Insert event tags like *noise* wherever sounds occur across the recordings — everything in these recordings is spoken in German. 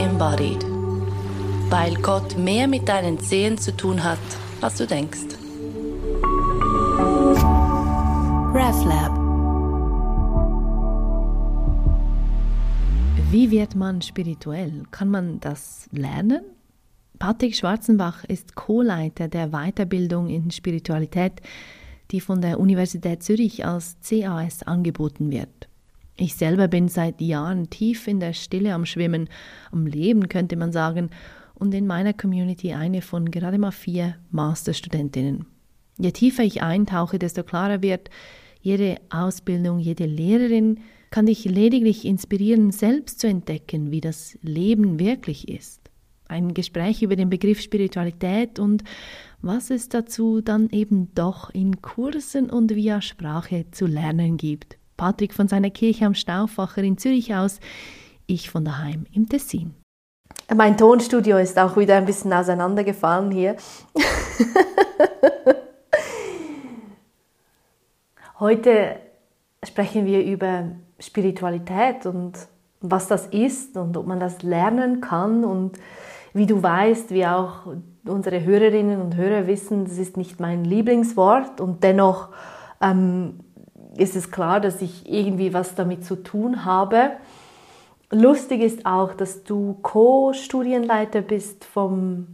embodied. Weil Gott mehr mit deinen Zehen zu tun hat, als du denkst. RefLab Wie wird man spirituell? Kann man das lernen? Patrick Schwarzenbach ist Co-Leiter der Weiterbildung in Spiritualität, die von der Universität Zürich als CAS angeboten wird. Ich selber bin seit Jahren tief in der Stille am Schwimmen, am Leben könnte man sagen, und in meiner Community eine von gerade mal vier Masterstudentinnen. Je tiefer ich eintauche, desto klarer wird, jede Ausbildung, jede Lehrerin kann dich lediglich inspirieren, selbst zu entdecken, wie das Leben wirklich ist. Ein Gespräch über den Begriff Spiritualität und was es dazu dann eben doch in Kursen und via Sprache zu lernen gibt. Patrick von seiner Kirche am Stauffacher in Zürich aus, ich von daheim im Tessin. Mein Tonstudio ist auch wieder ein bisschen auseinandergefallen hier. *laughs* Heute sprechen wir über Spiritualität und was das ist und ob man das lernen kann. Und wie du weißt, wie auch unsere Hörerinnen und Hörer wissen, das ist nicht mein Lieblingswort und dennoch ähm, ist es klar, dass ich irgendwie was damit zu tun habe. Lustig ist auch, dass du Co-Studienleiter bist vom,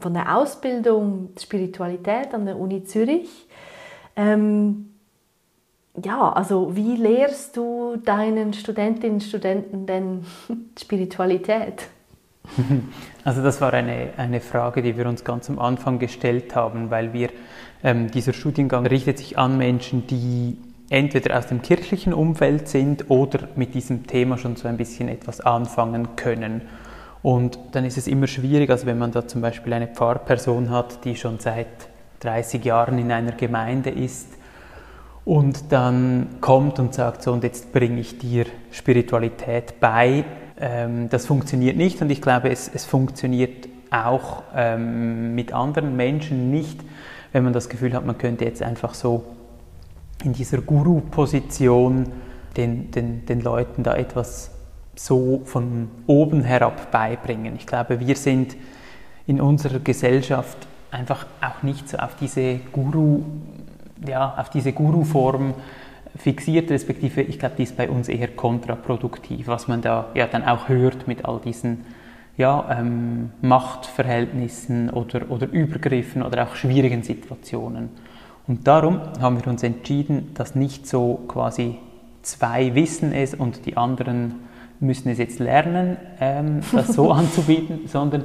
von der Ausbildung Spiritualität an der Uni Zürich. Ähm, ja, also wie lehrst du deinen Studentinnen und Studenten denn *laughs* Spiritualität? *laughs* Also das war eine, eine Frage, die wir uns ganz am Anfang gestellt haben, weil wir, ähm, dieser Studiengang richtet sich an Menschen, die entweder aus dem kirchlichen Umfeld sind oder mit diesem Thema schon so ein bisschen etwas anfangen können. Und dann ist es immer schwierig, also wenn man da zum Beispiel eine Pfarrperson hat, die schon seit 30 Jahren in einer Gemeinde ist, und dann kommt und sagt so, und jetzt bringe ich dir Spiritualität bei. Ähm, das funktioniert nicht und ich glaube, es, es funktioniert auch ähm, mit anderen Menschen nicht, wenn man das Gefühl hat, man könnte jetzt einfach so in dieser Guru-Position den, den, den Leuten da etwas so von oben herab beibringen. Ich glaube, wir sind in unserer Gesellschaft einfach auch nicht so auf diese Guru ja, auf diese Guru-Form fixiert, respektive ich glaube, die ist bei uns eher kontraproduktiv, was man da ja dann auch hört mit all diesen ja, ähm, Machtverhältnissen oder, oder Übergriffen oder auch schwierigen Situationen. Und darum haben wir uns entschieden, dass nicht so quasi zwei wissen es und die anderen müssen es jetzt lernen, ähm, das so *laughs* anzubieten, sondern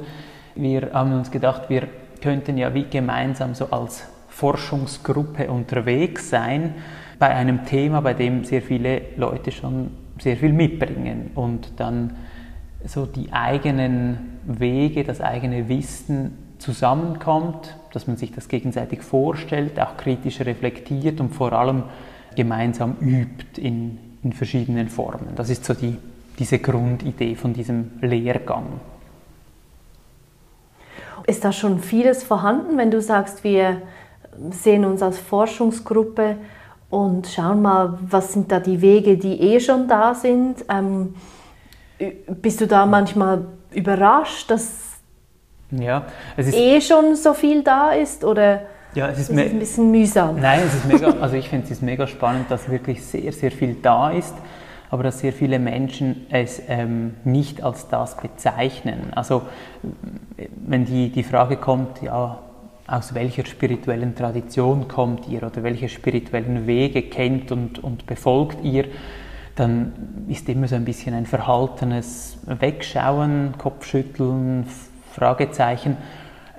wir haben uns gedacht, wir könnten ja wie gemeinsam so als Forschungsgruppe unterwegs sein bei einem Thema, bei dem sehr viele Leute schon sehr viel mitbringen und dann so die eigenen Wege, das eigene Wissen zusammenkommt, dass man sich das gegenseitig vorstellt, auch kritisch reflektiert und vor allem gemeinsam übt in, in verschiedenen Formen. Das ist so die, diese Grundidee von diesem Lehrgang. Ist da schon vieles vorhanden, wenn du sagst, wir sehen uns als Forschungsgruppe und schauen mal, was sind da die Wege, die eh schon da sind. Ähm, bist du da manchmal überrascht, dass ja, eh schon so viel da ist oder ja, es ist, ist es ein bisschen mühsam? Nein, es ist mega, *laughs* also ich finde es mega spannend, dass wirklich sehr, sehr viel da ist, aber dass sehr viele Menschen es ähm, nicht als das bezeichnen. Also wenn die, die Frage kommt, ja, aus welcher spirituellen Tradition kommt ihr oder welche spirituellen Wege kennt und, und befolgt ihr, dann ist immer so ein bisschen ein verhaltenes Wegschauen, Kopfschütteln, Fragezeichen.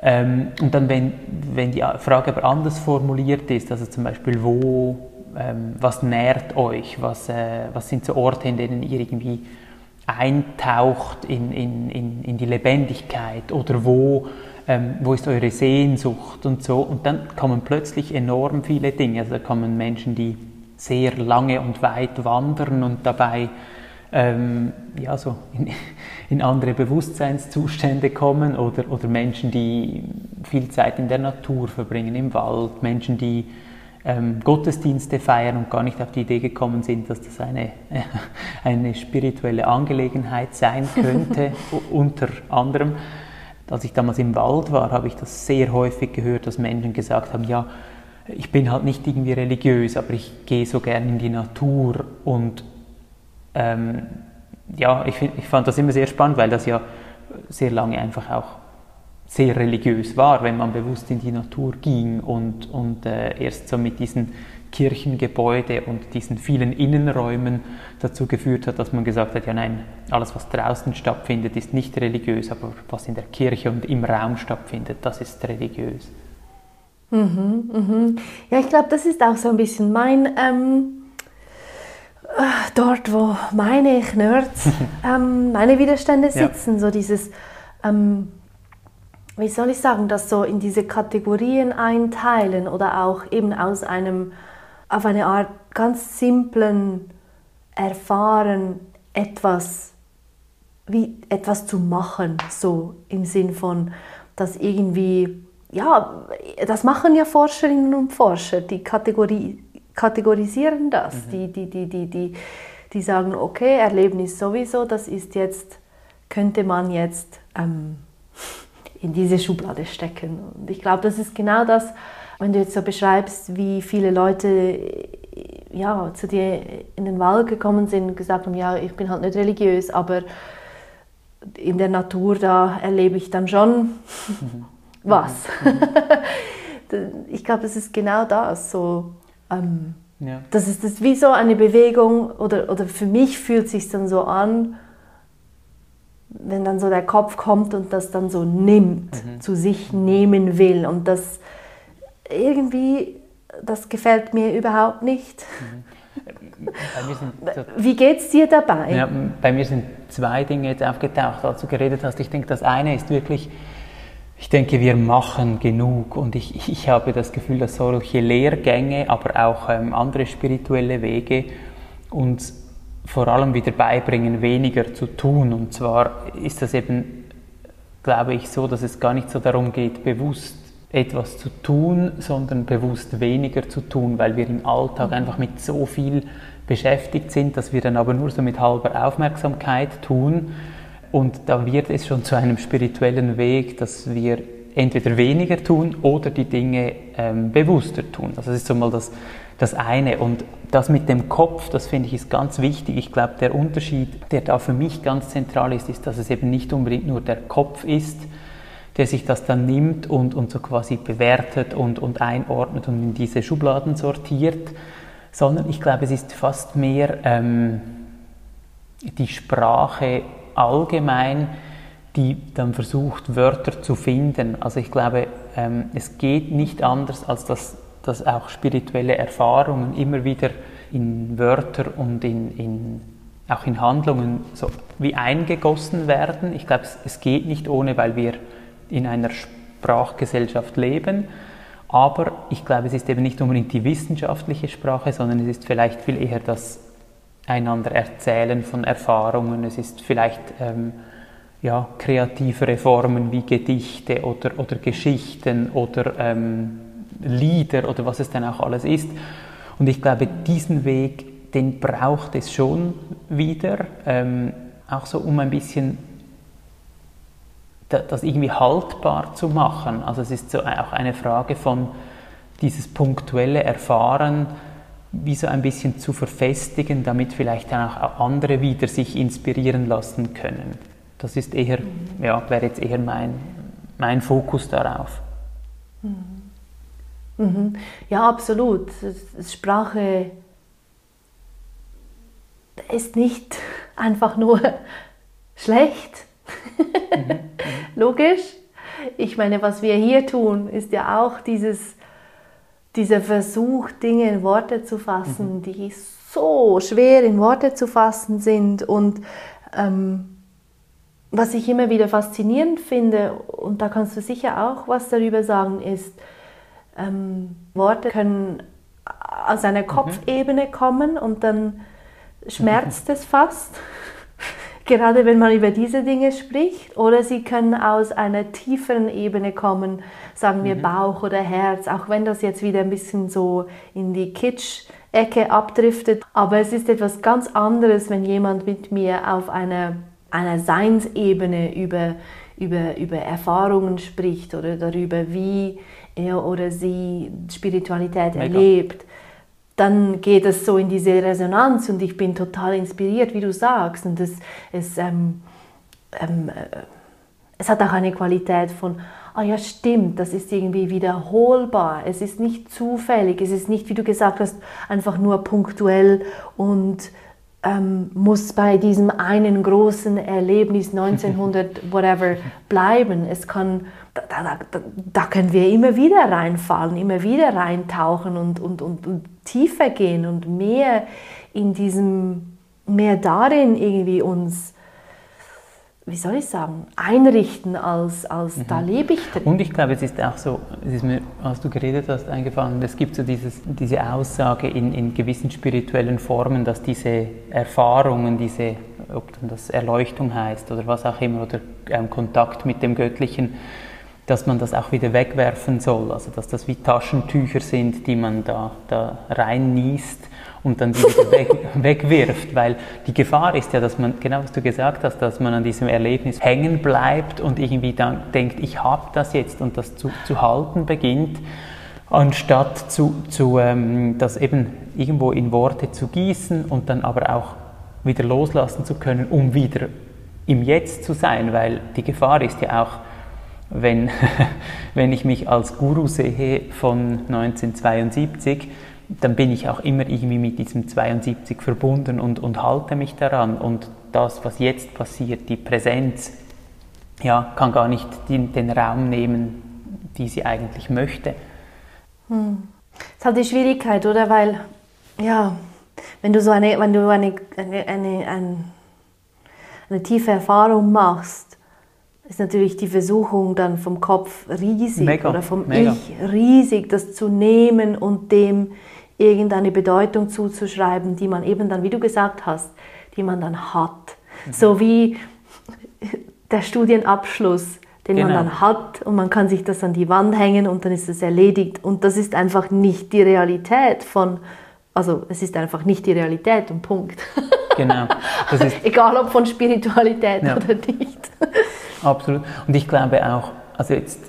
Ähm, und dann, wenn, wenn die Frage aber anders formuliert ist, also zum Beispiel, wo, ähm, was nährt euch, was, äh, was sind so Orte, in denen ihr irgendwie eintaucht in, in, in, in die Lebendigkeit oder wo ähm, wo ist eure Sehnsucht und so. Und dann kommen plötzlich enorm viele Dinge. Also da kommen Menschen, die sehr lange und weit wandern und dabei ähm, ja, so in, in, andere Bewusstseinszustände kommen oder, oder Menschen, die viel Zeit in der Natur verbringen, im Wald, Menschen, die ähm, Gottesdienste feiern und gar nicht auf die Idee gekommen sind, dass das eine, äh, *laughs* eine spirituelle Angelegenheit sein *laughs* könnte, unter anderem. Als ich damals im Wald war, habe ich das sehr häufig gehört, dass Menschen gesagt haben, ja, ich bin halt nicht irgendwie religiös, aber ich gehe so gerne in die Natur und ähm, ja, ich, ich fand das immer sehr spannend, weil das ja sehr lange einfach auch sehr religiös war, wenn man bewusst in die Natur ging und, und äh, erst so mit diesen Kirchengebäude und diesen vielen Innenräumen dazu geführt hat, dass man gesagt hat, ja nein, alles was draußen stattfindet, ist nicht religiös, aber was in der Kirche und im Raum stattfindet, das ist religiös. Mhm, mhm. Ja, ich glaube, das ist auch so ein bisschen mein, ähm, äh, dort wo meine Nerds, *laughs* ähm, meine Widerstände sitzen, ja. so dieses, ähm, wie soll ich sagen, das so in diese Kategorien einteilen oder auch eben aus einem, auf eine Art ganz simplen Erfahren etwas, wie etwas zu machen, so im Sinn von, dass irgendwie ja, das machen ja Forscherinnen und Forscher, die Kategorie, kategorisieren das, mhm. die, die, die, die, die, die sagen, okay, Erlebnis sowieso, das ist jetzt, könnte man jetzt ähm, in diese Schublade stecken. Und ich glaube, das ist genau das, wenn du jetzt so beschreibst, wie viele Leute ja, zu dir in den Wald gekommen sind und gesagt haben, ja, ich bin halt nicht religiös, aber in der Natur, da erlebe ich dann schon mhm was. Mhm. *laughs* ich glaube, das ist genau das. So, ähm, ja. Das ist das wie so eine Bewegung, oder, oder für mich fühlt es sich dann so an, wenn dann so der Kopf kommt und das dann so nimmt, mhm. zu sich nehmen will. Und das irgendwie, das gefällt mir überhaupt nicht. Mhm. *laughs* Wie geht es dir dabei? Ja, bei mir sind zwei Dinge jetzt aufgetaucht, als du geredet hast. Ich denke, das eine ist wirklich, ich denke, wir machen genug und ich, ich habe das Gefühl, dass solche Lehrgänge, aber auch ähm, andere spirituelle Wege uns vor allem wieder beibringen, weniger zu tun. Und zwar ist das eben, glaube ich, so, dass es gar nicht so darum geht, bewusst etwas zu tun, sondern bewusst weniger zu tun, weil wir im Alltag einfach mit so viel beschäftigt sind, dass wir dann aber nur so mit halber Aufmerksamkeit tun und da wird es schon zu einem spirituellen Weg, dass wir entweder weniger tun oder die Dinge ähm, bewusster tun. Also das ist so mal das, das eine. Und das mit dem Kopf, das finde ich ist ganz wichtig. Ich glaube, der Unterschied, der da für mich ganz zentral ist, ist, dass es eben nicht unbedingt nur der Kopf ist, der sich das dann nimmt und, und so quasi bewertet und, und einordnet und in diese Schubladen sortiert, sondern ich glaube, es ist fast mehr ähm, die Sprache allgemein, die dann versucht, Wörter zu finden. Also ich glaube, ähm, es geht nicht anders, als dass, dass auch spirituelle Erfahrungen immer wieder in Wörter und in, in, auch in Handlungen so wie eingegossen werden. Ich glaube, es, es geht nicht ohne, weil wir in einer Sprachgesellschaft leben. Aber ich glaube, es ist eben nicht unbedingt die wissenschaftliche Sprache, sondern es ist vielleicht viel eher das einander erzählen von Erfahrungen. Es ist vielleicht ähm, ja, kreativere Formen wie Gedichte oder, oder Geschichten oder ähm, Lieder oder was es dann auch alles ist. Und ich glaube, diesen Weg, den braucht es schon wieder, ähm, auch so um ein bisschen das irgendwie haltbar zu machen. Also es ist so auch eine Frage von dieses punktuelle Erfahren, wie so ein bisschen zu verfestigen, damit vielleicht dann auch andere wieder sich inspirieren lassen können. Das ist eher, mhm. ja, wäre jetzt eher mein, mein Fokus darauf. Mhm. Mhm. Ja, absolut. Sprache ist nicht *laughs* einfach nur *laughs* schlecht. Mhm. *laughs* Logisch. Ich meine, was wir hier tun, ist ja auch dieses dieser Versuch, Dinge in Worte zu fassen, mhm. die so schwer in Worte zu fassen sind und ähm, was ich immer wieder faszinierend finde, und da kannst du sicher auch was darüber sagen, ist, ähm, Worte können aus einer mhm. Kopfebene kommen und dann schmerzt es fast, gerade wenn man über diese Dinge spricht, oder sie können aus einer tieferen Ebene kommen, sagen wir mhm. Bauch oder Herz, auch wenn das jetzt wieder ein bisschen so in die Kitsch-Ecke abdriftet. Aber es ist etwas ganz anderes, wenn jemand mit mir auf einer, einer Seinsebene über, über, über Erfahrungen spricht oder darüber, wie er oder sie Spiritualität Mega. erlebt dann geht es so in diese Resonanz und ich bin total inspiriert, wie du sagst. Und es, es, ähm, ähm, äh, es hat auch eine Qualität von, ah ja stimmt, das ist irgendwie wiederholbar, es ist nicht zufällig, es ist nicht, wie du gesagt hast, einfach nur punktuell und ähm, muss bei diesem einen großen Erlebnis *laughs* 1900 whatever bleiben. Es kann, da, da, da, können wir immer wieder reinfallen, immer wieder reintauchen und, und, und, und tiefer gehen und mehr in diesem, mehr darin irgendwie uns wie soll ich sagen, einrichten, als, als mhm. da lebe ich drin. Und ich glaube, es ist auch so, es ist mir, als du geredet hast, eingefallen, es gibt so dieses, diese Aussage in, in gewissen spirituellen Formen, dass diese Erfahrungen, diese, ob dann das Erleuchtung heißt oder was auch immer, oder ähm, Kontakt mit dem Göttlichen, dass man das auch wieder wegwerfen soll, also dass das wie Taschentücher sind, die man da, da reinniest und dann die wieder weg, *laughs* wegwirft, weil die Gefahr ist ja, dass man, genau was du gesagt hast, dass man an diesem Erlebnis hängen bleibt und irgendwie dann denkt, ich habe das jetzt und das zu, zu halten beginnt, anstatt zu, zu ähm, das eben irgendwo in Worte zu gießen und dann aber auch wieder loslassen zu können, um wieder im Jetzt zu sein, weil die Gefahr ist ja auch, wenn, *laughs* wenn ich mich als Guru sehe von 1972, dann bin ich auch immer irgendwie mit diesem 72 verbunden und, und halte mich daran. Und das, was jetzt passiert, die Präsenz, ja, kann gar nicht den, den Raum nehmen, die sie eigentlich möchte. Hm. Das ist halt die Schwierigkeit, oder? Weil, ja, wenn du so eine, wenn du eine, eine, eine, eine, eine tiefe Erfahrung machst, ist natürlich die Versuchung dann vom Kopf riesig mega, oder vom mega. Ich riesig, das zu nehmen und dem irgendeine Bedeutung zuzuschreiben, die man eben dann, wie du gesagt hast, die man dann hat. Mhm. So wie der Studienabschluss, den genau. man dann hat und man kann sich das an die Wand hängen und dann ist es erledigt. Und das ist einfach nicht die Realität von, also es ist einfach nicht die Realität und Punkt. Genau. *laughs* Egal ob von Spiritualität ja. oder nicht. Absolut. Und ich glaube auch, also jetzt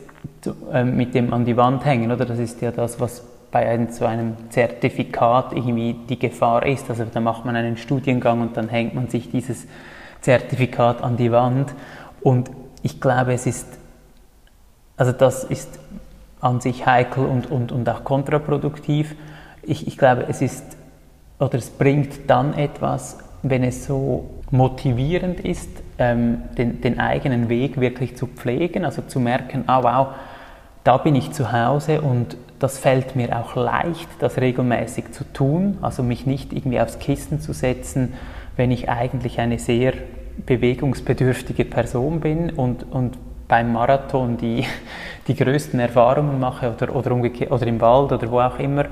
äh, mit dem an die Wand hängen, oder? Das ist ja das, was bei einem, so einem Zertifikat irgendwie die Gefahr ist. Also da macht man einen Studiengang und dann hängt man sich dieses Zertifikat an die Wand. Und ich glaube, es ist, also das ist an sich heikel und, und, und auch kontraproduktiv. Ich, ich glaube, es ist, oder es bringt dann etwas, wenn es so motivierend ist, ähm, den, den eigenen Weg wirklich zu pflegen, also zu merken, ah wow, da bin ich zu Hause und das fällt mir auch leicht, das regelmäßig zu tun, also mich nicht irgendwie aufs Kissen zu setzen, wenn ich eigentlich eine sehr bewegungsbedürftige Person bin und, und beim Marathon die, die größten Erfahrungen mache oder, oder, oder im Wald oder wo auch immer.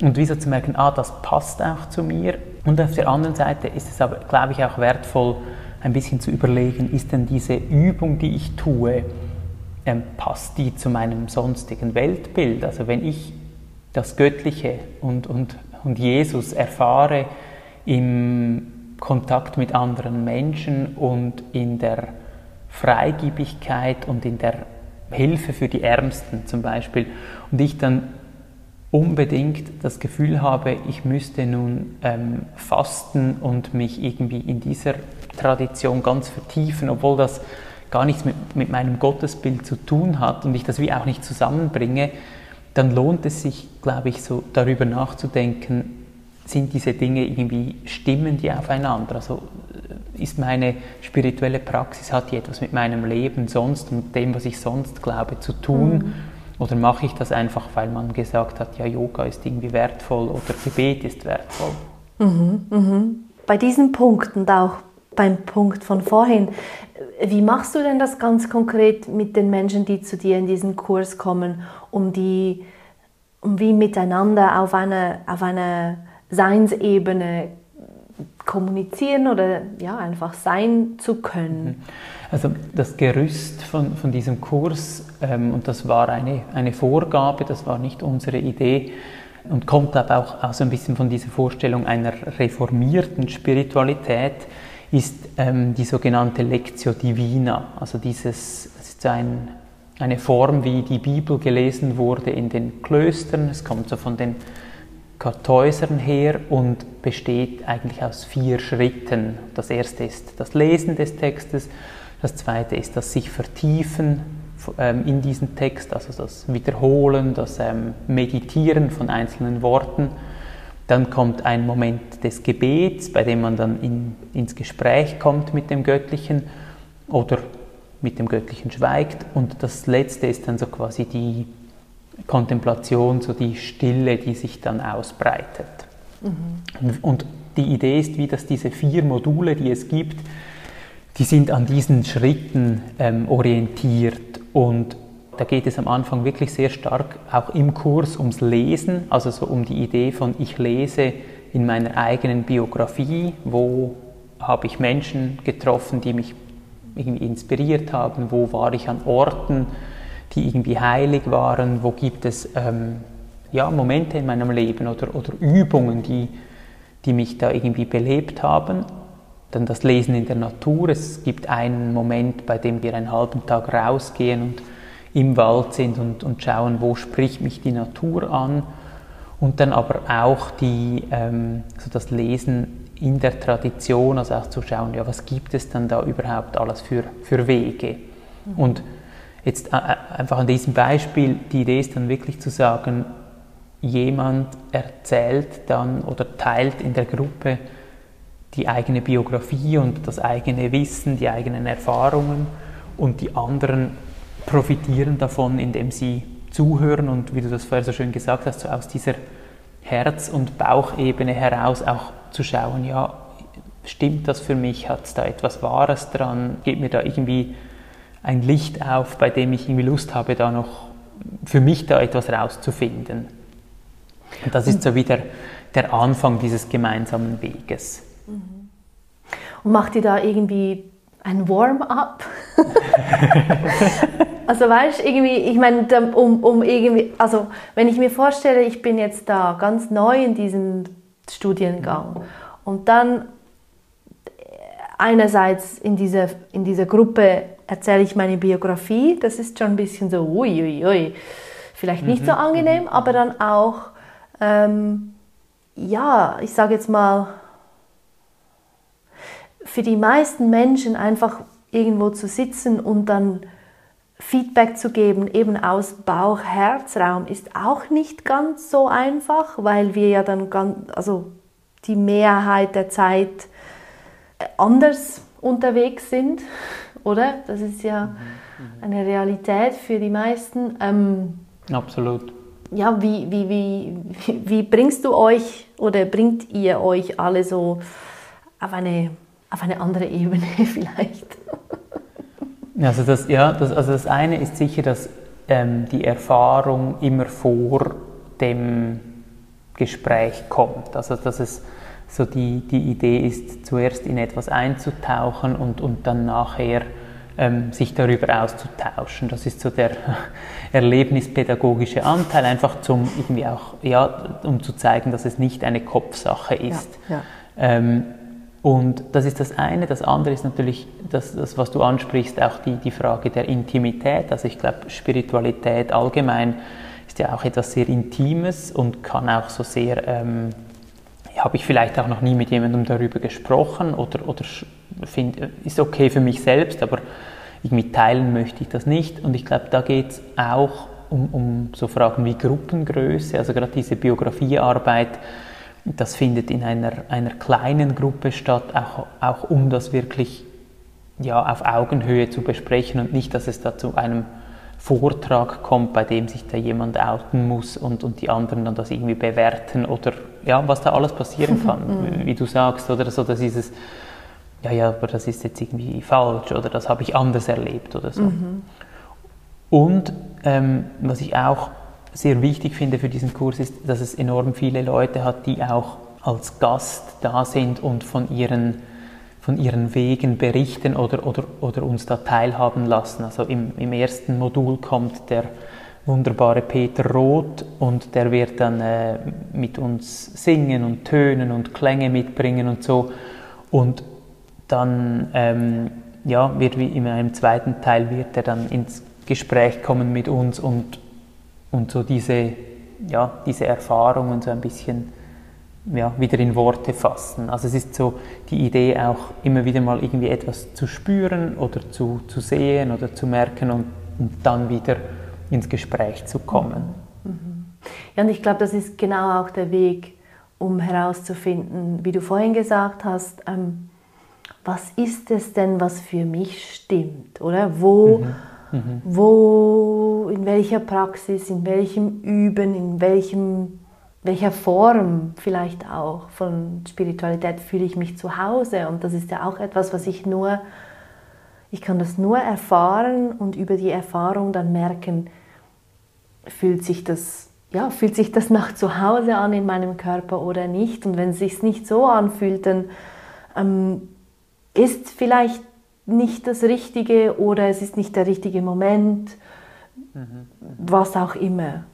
Und wieso zu merken, ah, das passt auch zu mir. Und auf der anderen Seite ist es aber, glaube ich, auch wertvoll, ein bisschen zu überlegen, ist denn diese Übung, die ich tue, ähm, passt die zu meinem sonstigen Weltbild? Also wenn ich das Göttliche und, und, und Jesus erfahre im Kontakt mit anderen Menschen und in der Freigebigkeit und in der Hilfe für die Ärmsten zum Beispiel und ich dann unbedingt das Gefühl habe, ich müsste nun ähm, fasten und mich irgendwie in dieser Tradition ganz vertiefen, obwohl das gar nichts mit, mit meinem Gottesbild zu tun hat und ich das wie auch nicht zusammenbringe, dann lohnt es sich, glaube ich, so darüber nachzudenken, sind diese Dinge irgendwie, stimmen die aufeinander? Also äh, ist meine spirituelle Praxis, hat die etwas mit meinem Leben sonst und dem, was ich sonst glaube, zu tun? Mhm. Oder mache ich das einfach, weil man gesagt hat, ja, Yoga ist irgendwie wertvoll oder Gebet ist wertvoll? Mhm, mhm. Bei diesen Punkten auch beim Punkt von vorhin. Wie machst du denn das ganz konkret mit den Menschen, die zu dir in diesen Kurs kommen, um die, um wie miteinander auf eine, auf eine Seinsebene kommunizieren oder ja, einfach sein zu können. Mhm. Also das Gerüst von, von diesem Kurs, ähm, und das war eine, eine Vorgabe, das war nicht unsere Idee, und kommt aber auch, auch so ein bisschen von dieser Vorstellung einer reformierten Spiritualität, ist ähm, die sogenannte Lectio Divina, also dieses, das ist ein, eine Form, wie die Bibel gelesen wurde in den Klöstern, es kommt so von den Kartäusern her und besteht eigentlich aus vier Schritten. Das erste ist das Lesen des Textes, das zweite ist das sich vertiefen ähm, in diesen Text, also das Wiederholen, das ähm, Meditieren von einzelnen Worten. Dann kommt ein Moment des Gebets, bei dem man dann in, ins Gespräch kommt mit dem Göttlichen oder mit dem Göttlichen schweigt. Und das letzte ist dann so quasi die Kontemplation, so die Stille, die sich dann ausbreitet. Mhm. Und die Idee ist, wie dass diese vier Module, die es gibt, die sind an diesen Schritten ähm, orientiert und da geht es am Anfang wirklich sehr stark auch im Kurs ums Lesen, also so um die Idee von ich lese in meiner eigenen Biografie, wo habe ich Menschen getroffen, die mich irgendwie inspiriert haben, wo war ich an Orten, die irgendwie heilig waren, wo gibt es ähm, ja, Momente in meinem Leben oder, oder Übungen, die, die mich da irgendwie belebt haben. Dann das Lesen in der Natur. Es gibt einen Moment, bei dem wir einen halben Tag rausgehen und im Wald sind und, und schauen, wo spricht mich die Natur an. Und dann aber auch die, ähm, so das Lesen in der Tradition, also auch zu schauen, ja, was gibt es dann da überhaupt alles für, für Wege. Mhm. Und Jetzt äh, äh, einfach an diesem Beispiel, die Idee ist dann wirklich zu sagen, jemand erzählt dann oder teilt in der Gruppe die eigene Biografie und das eigene Wissen, die eigenen Erfahrungen und die anderen profitieren davon, indem sie zuhören und wie du das vorher so schön gesagt hast, so aus dieser Herz- und Bauchebene heraus auch zu schauen, ja, stimmt das für mich, hat es da etwas Wahres dran, geht mir da irgendwie ein Licht auf, bei dem ich irgendwie Lust habe, da noch für mich da etwas rauszufinden. Und das ist so wieder der Anfang dieses gemeinsamen Weges. Und macht ihr da irgendwie ein Warm-up? *laughs* also weißt du, irgendwie, ich meine, um, um irgendwie, also wenn ich mir vorstelle, ich bin jetzt da ganz neu in diesem Studiengang und dann einerseits in dieser, in dieser Gruppe erzähle ich meine Biografie. Das ist schon ein bisschen so, uiuiui, ui, ui. vielleicht nicht mhm. so angenehm, aber dann auch, ähm, ja, ich sage jetzt mal, für die meisten Menschen einfach irgendwo zu sitzen und dann Feedback zu geben, eben aus Bauch-Herzraum, ist auch nicht ganz so einfach, weil wir ja dann ganz, also die Mehrheit der Zeit anders unterwegs sind *laughs* oder? Das ist ja mhm, eine Realität für die meisten. Ähm, Absolut. Ja, wie, wie, wie, wie bringst du euch oder bringt ihr euch alle so auf eine, auf eine andere Ebene *laughs* vielleicht? Also das, ja, das, also das eine ist sicher, dass ähm, die Erfahrung immer vor dem Gespräch kommt. Also dass es so die, die Idee ist, zuerst in etwas einzutauchen und, und dann nachher ähm, sich darüber auszutauschen. Das ist so der *laughs* erlebnispädagogische Anteil, einfach zum irgendwie auch, ja, um zu zeigen, dass es nicht eine Kopfsache ist. Ja, ja. Ähm, und das ist das eine. Das andere ist natürlich das, das was du ansprichst, auch die, die Frage der Intimität. Also ich glaube, Spiritualität allgemein ist ja auch etwas sehr Intimes und kann auch so sehr ähm, habe ich vielleicht auch noch nie mit jemandem darüber gesprochen oder, oder find, ist okay für mich selbst, aber irgendwie teilen möchte ich das nicht. Und ich glaube, da geht es auch um, um so Fragen wie Gruppengröße, also gerade diese Biografiearbeit, das findet in einer, einer kleinen Gruppe statt, auch, auch um das wirklich ja, auf Augenhöhe zu besprechen und nicht, dass es da zu einem Vortrag kommt, bei dem sich da jemand outen muss und, und die anderen dann das irgendwie bewerten oder ja, was da alles passieren *laughs* kann, wie du sagst, oder so, das ist es, ja, ja, aber das ist jetzt irgendwie falsch oder das habe ich anders erlebt oder so. Mhm. Und ähm, was ich auch sehr wichtig finde für diesen Kurs ist, dass es enorm viele Leute hat, die auch als Gast da sind und von ihren, von ihren Wegen berichten oder, oder, oder uns da teilhaben lassen. Also im, im ersten Modul kommt der wunderbare Peter Roth und der wird dann äh, mit uns singen und tönen und Klänge mitbringen und so. Und dann ähm, ja, wird wie in einem zweiten Teil wird er dann ins Gespräch kommen mit uns und, und so diese, ja, diese Erfahrungen so ein bisschen ja, wieder in Worte fassen. Also es ist so die Idee auch immer wieder mal irgendwie etwas zu spüren oder zu, zu sehen oder zu merken und, und dann wieder ins Gespräch zu kommen. Mhm. Ja, und ich glaube, das ist genau auch der Weg, um herauszufinden, wie du vorhin gesagt hast, ähm, was ist es denn, was für mich stimmt, oder? Wo, mhm. Mhm. wo, in welcher Praxis, in welchem Üben, in welchem, welcher Form vielleicht auch von Spiritualität fühle ich mich zu Hause. Und das ist ja auch etwas, was ich nur, ich kann das nur erfahren und über die Erfahrung dann merken, fühlt sich das ja, fühlt sich das nach zu Hause an in meinem Körper oder nicht? Und wenn es sich nicht so anfühlt, dann ähm, ist vielleicht nicht das Richtige oder es ist nicht der richtige Moment, mhm. was auch immer.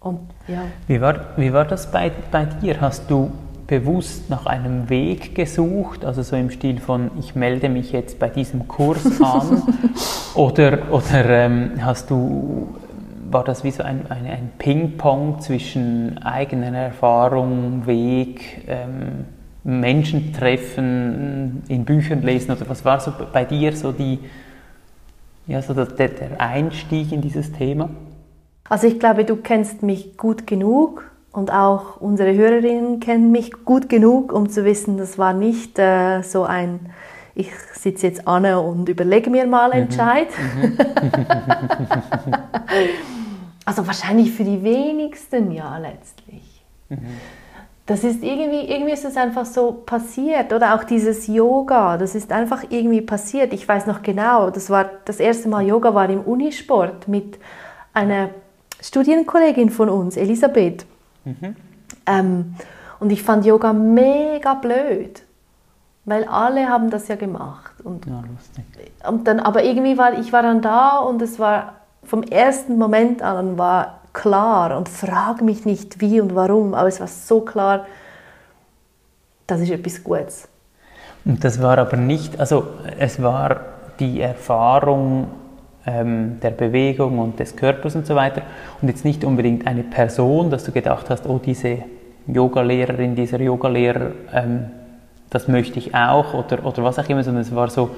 Und, ja. wie, war, wie war das bei, bei dir? Hast du bewusst nach einem Weg gesucht, also so im Stil von, ich melde mich jetzt bei diesem Kurs *laughs* an? oder oder ähm, hast du, war das wie so ein, ein, ein Ping-Pong zwischen eigener Erfahrung, Weg, ähm, Menschen treffen, in Büchern lesen oder was war so bei dir so die ja so der, der Einstieg in dieses Thema? Also ich glaube, du kennst mich gut genug und auch unsere Hörerinnen kennen mich gut genug, um zu wissen, das war nicht äh, so ein ich sitze jetzt an und überlege mir mal mhm. Entscheid. Mhm. *laughs* also wahrscheinlich für die wenigsten ja letztlich. Mhm das ist irgendwie, irgendwie ist es einfach so passiert. Oder auch dieses Yoga, das ist einfach irgendwie passiert. Ich weiß noch genau, das war das erste Mal Yoga war im Unisport mit einer Studienkollegin von uns, Elisabeth. Mhm. Ähm, und ich fand Yoga mega blöd, weil alle haben das ja gemacht. Und, ja, lustig. Und dann, aber irgendwie war ich war dann da und es war vom ersten Moment an war klar und frag mich nicht wie und warum, aber es war so klar, das ist etwas Gutes. Und das war aber nicht, also es war die Erfahrung ähm, der Bewegung und des Körpers und so weiter und jetzt nicht unbedingt eine Person, dass du gedacht hast, oh diese Yogalehrerin, dieser Yogalehrer, ähm, das möchte ich auch oder, oder was auch immer, sondern es war so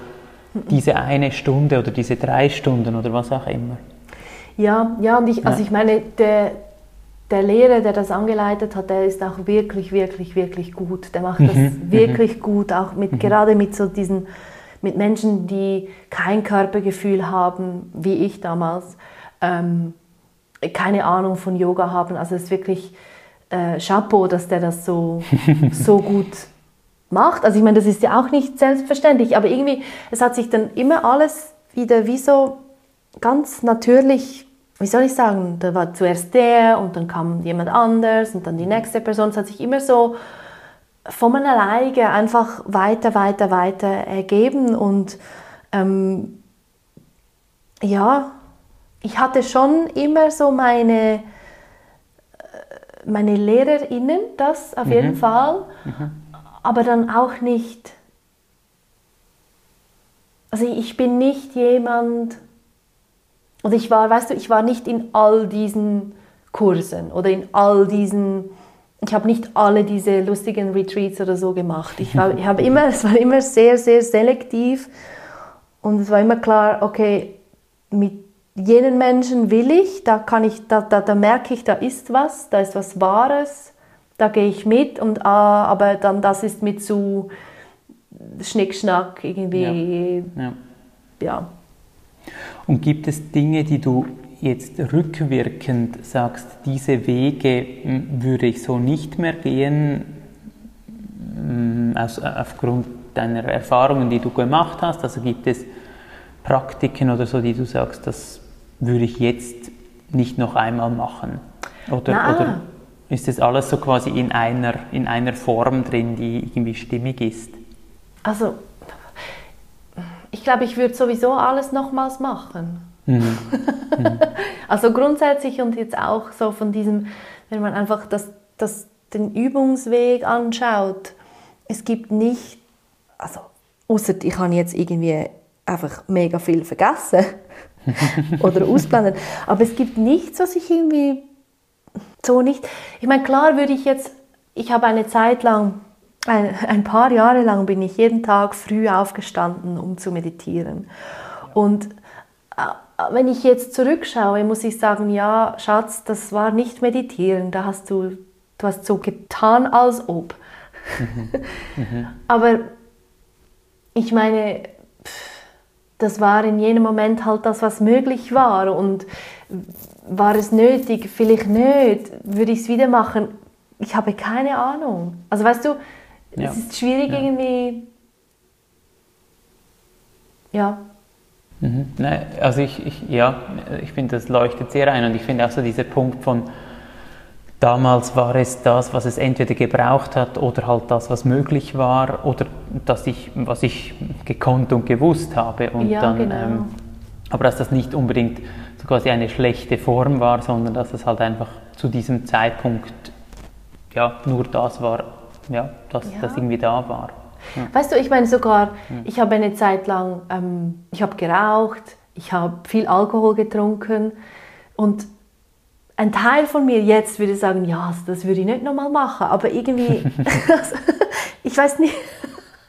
diese eine Stunde oder diese drei Stunden oder was auch immer. Ja, ja, und ich, also ich meine, der, der Lehrer, der das angeleitet hat, der ist auch wirklich, wirklich, wirklich gut. Der macht das mhm. wirklich mhm. gut, auch mit, mhm. gerade mit so diesen, mit Menschen, die kein Körpergefühl haben, wie ich damals, ähm, keine Ahnung von Yoga haben. Also es ist wirklich äh, Chapeau, dass der das so, *laughs* so gut macht. Also ich meine, das ist ja auch nicht selbstverständlich, aber irgendwie, es hat sich dann immer alles wieder wie so ganz natürlich, wie soll ich sagen, da war zuerst der und dann kam jemand anders und dann die nächste Person. Es hat sich immer so von alleine einfach weiter, weiter, weiter ergeben und ähm, ja, ich hatte schon immer so meine, äh, meine LehrerInnen, das auf mhm. jeden Fall, mhm. aber dann auch nicht, also ich bin nicht jemand, und ich war, weißt du, ich war nicht in all diesen Kursen oder in all diesen, ich habe nicht alle diese lustigen Retreats oder so gemacht. Ich, war, ich habe immer, es war immer sehr, sehr selektiv und es war immer klar, okay, mit jenen Menschen will ich, da kann ich, da, da, da merke ich, da ist was, da ist was Wahres, da gehe ich mit und ah, aber dann das ist mit zu Schnickschnack irgendwie, ja. ja. ja. Und gibt es Dinge, die du jetzt rückwirkend sagst, diese Wege hm, würde ich so nicht mehr gehen, hm, aus, aufgrund deiner Erfahrungen, die du gemacht hast? Also gibt es Praktiken oder so, die du sagst, das würde ich jetzt nicht noch einmal machen? Oder, oder ist das alles so quasi in einer, in einer Form drin, die irgendwie stimmig ist? Also, ich glaube, ich würde sowieso alles nochmals machen. Mhm. *laughs* Mhm. also grundsätzlich und jetzt auch so von diesem, wenn man einfach das, das, den Übungsweg anschaut, es gibt nicht, also außer ich habe jetzt irgendwie einfach mega viel vergessen *laughs* oder ausblendet, aber es gibt nichts, was ich irgendwie so nicht. Ich meine, klar würde ich jetzt, ich habe eine Zeit lang, ein, paar Jahre lang bin ich jeden Tag früh aufgestanden, um zu meditieren. Und äh, wenn ich jetzt zurückschaue, muss ich sagen, ja, Schatz, das war nicht meditieren, da hast du, du hast so getan, als ob. Mhm. *laughs* Mhm. Aber ich meine, das war in jenem Moment halt das, was möglich war und war es nötig? Vielleicht nicht. Würde ich es wieder machen? Ich habe keine Ahnung. Also weißt du, ja. es ist schwierig ja. irgendwie. Ja. Mhm. Nein, also ich, ich, ja, ich finde, das leuchtet sehr ein und ich finde auch so dieser Punkt von damals war es das, was es entweder gebraucht hat oder halt das, was möglich war oder das ich, was ich gekonnt und gewusst habe und ja, dann, genau. ähm, aber dass das nicht unbedingt so quasi eine schlechte Form war, sondern dass es halt einfach zu diesem Zeitpunkt ja, nur das war, ja, dass ja. das irgendwie da war. Ja. Weißt du, ich meine sogar, ich habe eine Zeit lang, ähm, ich habe geraucht, ich habe viel Alkohol getrunken und ein Teil von mir jetzt würde sagen, ja, das würde ich nicht nochmal machen, aber irgendwie, *laughs* *laughs* ich weiß nicht,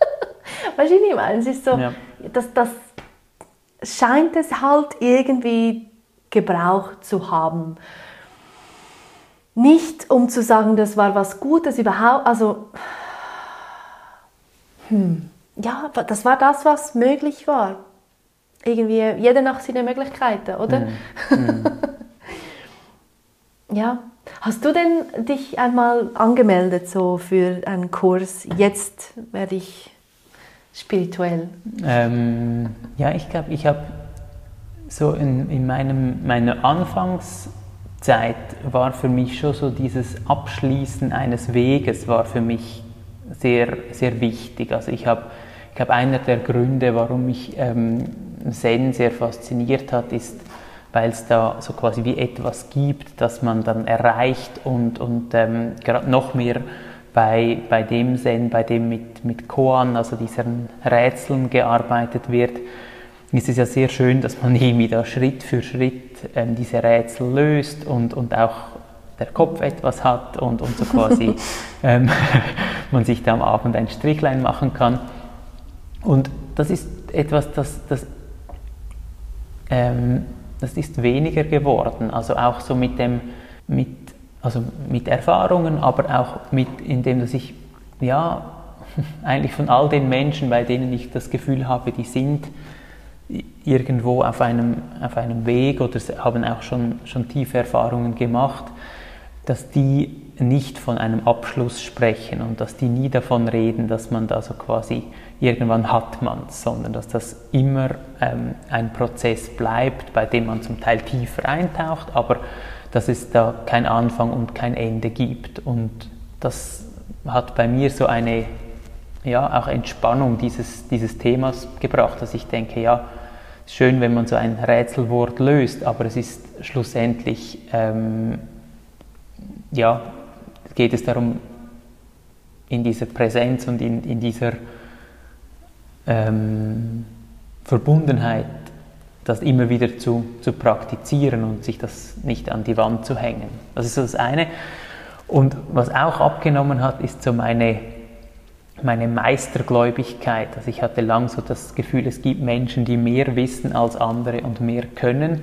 *laughs* weißt du, ich meine? Es ist so, ja. das, das scheint es halt irgendwie gebraucht zu haben. Nicht um zu sagen, das war was Gutes überhaupt, also hm, ja, das war das, was möglich war. Irgendwie jeder nach seinen Möglichkeiten, oder? Mm, *laughs* ja. Hast du denn dich einmal angemeldet so für einen Kurs? Jetzt werde ich spirituell. Ähm, ja, ich glaube, ich habe so in, in meinem, meiner Anfangszeit war für mich schon so dieses Abschließen eines Weges war für mich sehr, sehr wichtig. Also ich habe ich glaube, einer der Gründe, warum mich ähm, Zen sehr fasziniert hat, ist, weil es da so quasi wie etwas gibt, das man dann erreicht und, und ähm, gerade noch mehr bei, bei dem Zen, bei dem mit, mit Koan, also diesen Rätseln gearbeitet wird, ist es ja sehr schön, dass man *laughs* irgendwie da Schritt für Schritt ähm, diese Rätsel löst und, und auch der Kopf etwas hat und, und so quasi *laughs* ähm, *laughs* man sich da am Abend ein Strichlein machen kann. Und das ist etwas, das, das, ähm, das ist weniger geworden. Also auch so mit dem, mit, also mit Erfahrungen, aber auch mit, indem dass ich ja *laughs* eigentlich von all den Menschen, bei denen ich das Gefühl habe, die sind irgendwo auf einem, auf einem Weg oder haben auch schon, schon tiefe Erfahrungen gemacht, dass die nicht von einem Abschluss sprechen und dass die nie davon reden, dass man da so quasi irgendwann hat man sondern dass das immer ähm, ein Prozess bleibt, bei dem man zum Teil tiefer eintaucht, aber dass es da kein Anfang und kein Ende gibt. Und das hat bei mir so eine ja, auch Entspannung dieses, dieses Themas gebracht, dass ich denke, ja, schön, wenn man so ein Rätselwort löst, aber es ist schlussendlich, ähm, ja, geht es darum, in dieser Präsenz und in, in dieser ähm, Verbundenheit das immer wieder zu, zu praktizieren und sich das nicht an die Wand zu hängen. Das ist das eine. Und was auch abgenommen hat, ist so meine meine Meistergläubigkeit. Also ich hatte lang so das Gefühl, es gibt Menschen, die mehr wissen als andere und mehr können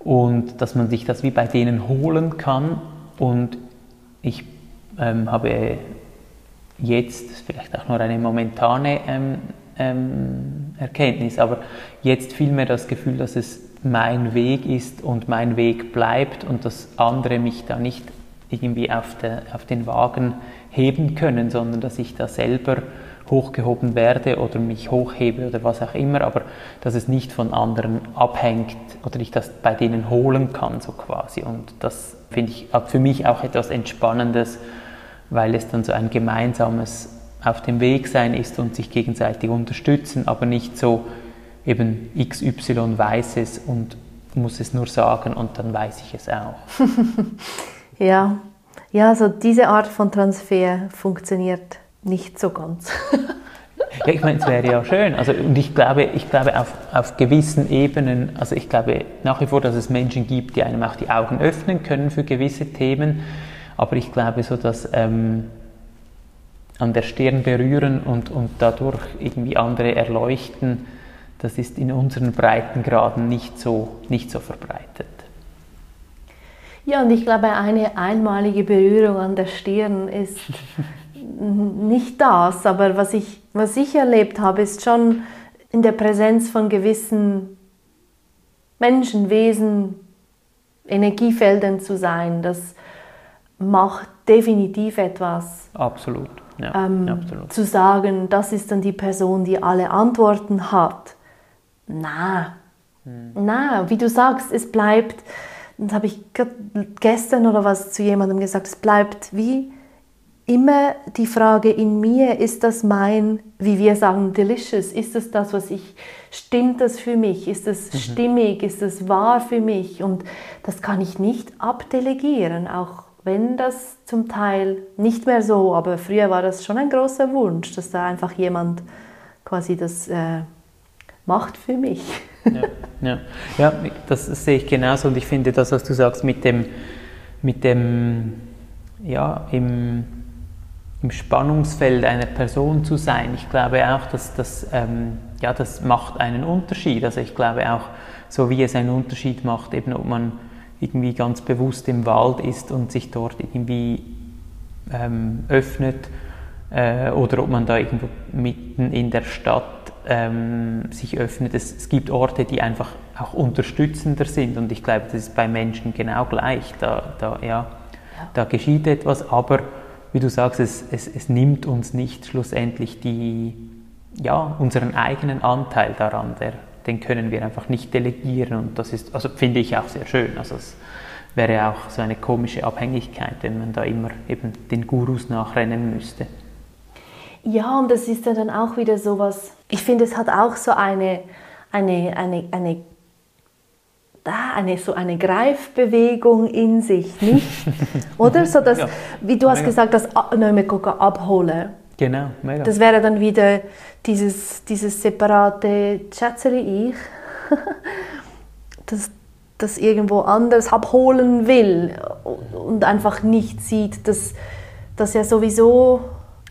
und dass man sich das wie bei denen holen kann. Und ich ähm, habe jetzt, vielleicht auch nur eine momentane ähm, ähm, Erkenntnis, aber jetzt vielmehr das Gefühl, dass es mein Weg ist und mein Weg bleibt und dass andere mich da nicht irgendwie auf, de, auf den Wagen heben können, sondern dass ich da selber hochgehoben werde oder mich hochhebe oder was auch immer, aber dass es nicht von anderen abhängt oder ich das bei denen holen kann, so quasi. Und das finde ich für mich auch etwas Entspannendes, weil es dann so ein gemeinsames auf dem Weg sein ist und sich gegenseitig unterstützen, aber nicht so eben XY weiß es und muss es nur sagen und dann weiß ich es auch. *laughs* *laughs* ja, ja, also diese Art von Transfer funktioniert nicht so ganz. ja, ich meine, es wäre ja schön. Also, und ich glaube, ich glaube auf, auf gewissen Ebenen, also ich glaube nach wie vor, dass es Menschen gibt, die einem auch die Augen öffnen können für gewisse Themen. Aber ich glaube so, dass ähm, an der Stirn berühren und, und dadurch irgendwie andere erleuchten, das ist in unseren Breitengraden nicht so, nicht so verbreitet. Ja, und ich glaube, eine einmalige Berührung an der Stirn ist *laughs* nicht das, aber was ich, was ich erlebt habe, ist schon in der Präsenz von gewissen Menschen, Wesen, Energiefeldern zu sein. Das macht definitiv etwas. Absolut. Ja, ähm, absolut. Zu sagen, das ist dann die Person, die alle Antworten hat. Na, hm. na, wie du sagst, es bleibt, das habe ich gestern oder was zu jemandem gesagt, es bleibt wie immer die Frage in mir, ist das mein, wie wir sagen, delicious? Ist das das, was ich, stimmt das für mich? Ist das mhm. stimmig? Ist das wahr für mich? Und das kann ich nicht abdelegieren, auch wenn das zum Teil nicht mehr so, aber früher war das schon ein großer Wunsch, dass da einfach jemand quasi das äh, macht für mich. Ja, *laughs* ja. ja, das sehe ich genauso und ich finde das, was du sagst, mit dem, mit dem ja, im im Spannungsfeld einer Person zu sein. Ich glaube auch, dass das, ähm, ja, das macht einen Unterschied. Also ich glaube auch, so wie es einen Unterschied macht, eben ob man irgendwie ganz bewusst im Wald ist und sich dort irgendwie ähm, öffnet äh, oder ob man da irgendwo mitten in der Stadt ähm, sich öffnet. Es, es, gibt Orte, die einfach auch unterstützender sind und ich glaube, das ist bei Menschen genau gleich. Da, da, ja, da geschieht etwas, aber wie du sagst, es, es, es nimmt uns nicht schlussendlich die, ja, unseren eigenen Anteil daran, der, den können wir einfach nicht delegieren und das ist, also finde ich auch sehr schön. Also es wäre auch so eine komische Abhängigkeit, wenn man da immer eben den Gurus nachrennen müsste. Ja, und das ist ja dann auch wieder so was, ich finde, es hat auch so eine, eine, eine, eine da eine, so eine Greifbewegung in sich, nicht? *laughs* Oder? So dass, ja. wie du hast mega. gesagt, das Neumekuka abholen. Genau, mega. Das wäre dann wieder dieses, dieses separate Schätzeli-Ich, *laughs* das, das irgendwo anders abholen will und einfach nicht sieht, dass, dass ja sowieso,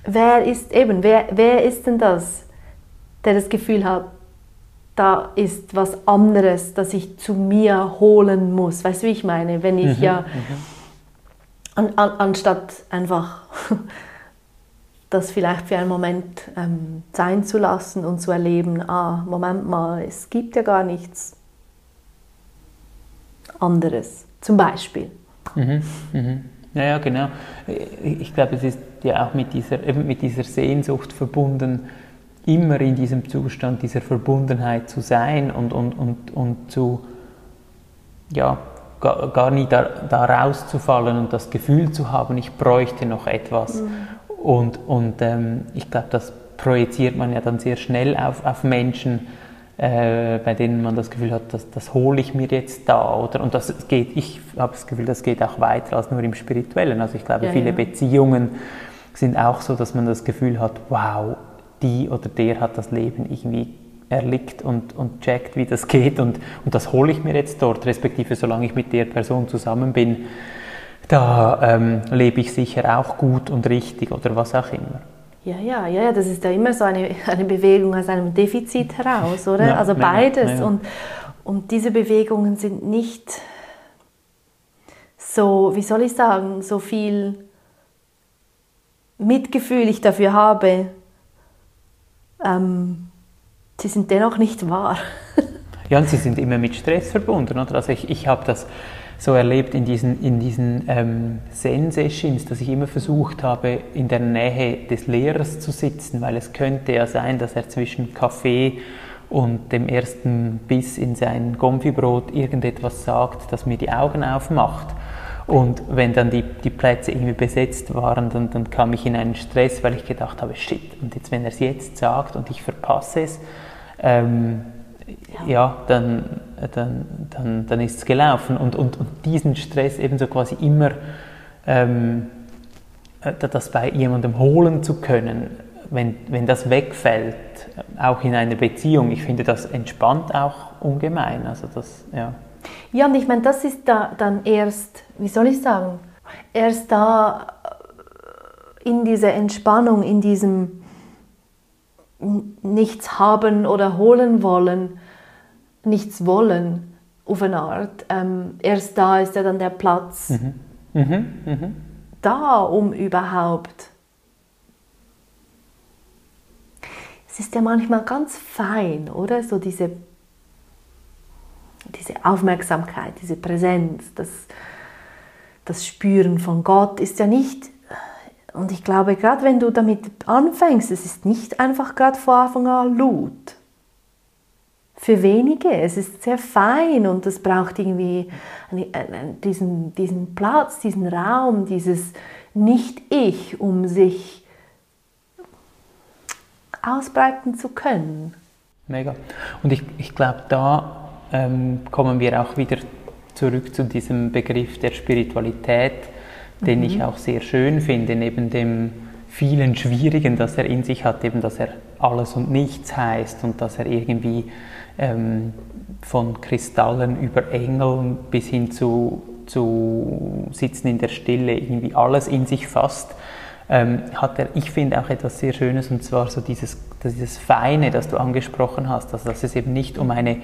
wer ist eben, wer, wer ist denn das, der das Gefühl hat, da ist was anderes, das ich zu mir holen muss. Weißt du, wie ich meine? Wenn ich mhm, ja, mhm. an, an, anstatt einfach *laughs* das vielleicht für einen Moment ähm, sein zu lassen und zu erleben, ah, Moment mal, es gibt ja gar nichts anderes, zum Beispiel. Mhm, mhm. Ja, ja, genau. Ich glaube, es ist ja auch mit dieser, eben mit dieser Sehnsucht verbunden, immer in diesem Zustand dieser Verbundenheit zu sein und, und, und, und zu, ja, gar, gar nie da, da rauszufallen und das Gefühl zu haben, ich bräuchte noch etwas. Mhm. Und, und ähm, ich glaube, das projiziert man ja dann sehr schnell auf, auf Menschen, äh, bei denen man das Gefühl hat, das, das hole ich mir jetzt da. Oder? Und das geht, ich habe das Gefühl, das geht auch weiter als nur im Spirituellen. Also ich glaube, ja, viele ja. Beziehungen sind auch so, dass man das Gefühl hat, wow, die oder der hat das Leben irgendwie erlickt und, und checkt, wie das geht und, und das hole ich mir jetzt dort, respektive solange ich mit der Person zusammen bin, da ähm, lebe ich sicher auch gut und richtig oder was auch immer. Ja, ja, ja, das ist ja immer so eine, eine Bewegung aus einem Defizit heraus, oder? Ja, also beides. Ja, ja. Und, und diese Bewegungen sind nicht so, wie soll ich sagen, so viel Mitgefühl ich dafür habe, ähm, sie sind dennoch nicht wahr. *laughs* ja, und sie sind immer mit Stress verbunden. Oder? Also ich, ich habe das so erlebt in diesen, in diesen ähm, Zen-Sessions, dass ich immer versucht habe, in der Nähe des Lehrers zu sitzen, weil es könnte ja sein, dass er zwischen Kaffee und dem ersten Biss in sein Gomfibrot irgendetwas sagt, das mir die Augen aufmacht. Und wenn dann die, die Plätze irgendwie besetzt waren, dann, dann kam ich in einen Stress, weil ich gedacht habe, shit, und jetzt, wenn er es jetzt sagt und ich verpasse es, ähm, ja. ja, dann, dann, dann, dann ist es gelaufen. Und, und, und diesen Stress eben so quasi immer ähm, äh, das bei jemandem holen zu können, wenn, wenn das wegfällt, auch in einer Beziehung, ich finde, das entspannt auch ungemein. Also das, ja. Ja, und ich meine, das ist da dann erst, wie soll ich sagen, erst da äh, in dieser Entspannung, in diesem nichts haben oder holen wollen, nichts wollen, auf eine Art. Ähm, erst da ist ja dann der Platz mhm. Mhm. Mhm. da, um überhaupt. Es ist ja manchmal ganz fein, oder? So diese diese Aufmerksamkeit, diese Präsenz, das, das Spüren von Gott ist ja nicht, und ich glaube, gerade wenn du damit anfängst, es ist nicht einfach gerade vor Anfang an laut. Für wenige, es ist sehr fein und es braucht irgendwie diesen, diesen Platz, diesen Raum, dieses Nicht-Ich, um sich ausbreiten zu können. Mega. Und ich, ich glaube, da ähm, kommen wir auch wieder zurück zu diesem Begriff der Spiritualität, den mhm. ich auch sehr schön finde, neben dem vielen Schwierigen, das er in sich hat, eben dass er alles und nichts heißt und dass er irgendwie ähm, von Kristallen über Engeln bis hin zu, zu Sitzen in der Stille irgendwie alles in sich fasst, ähm, hat er, ich finde, auch etwas sehr Schönes und zwar so dieses, dieses Feine, das du angesprochen hast, also dass es eben nicht um eine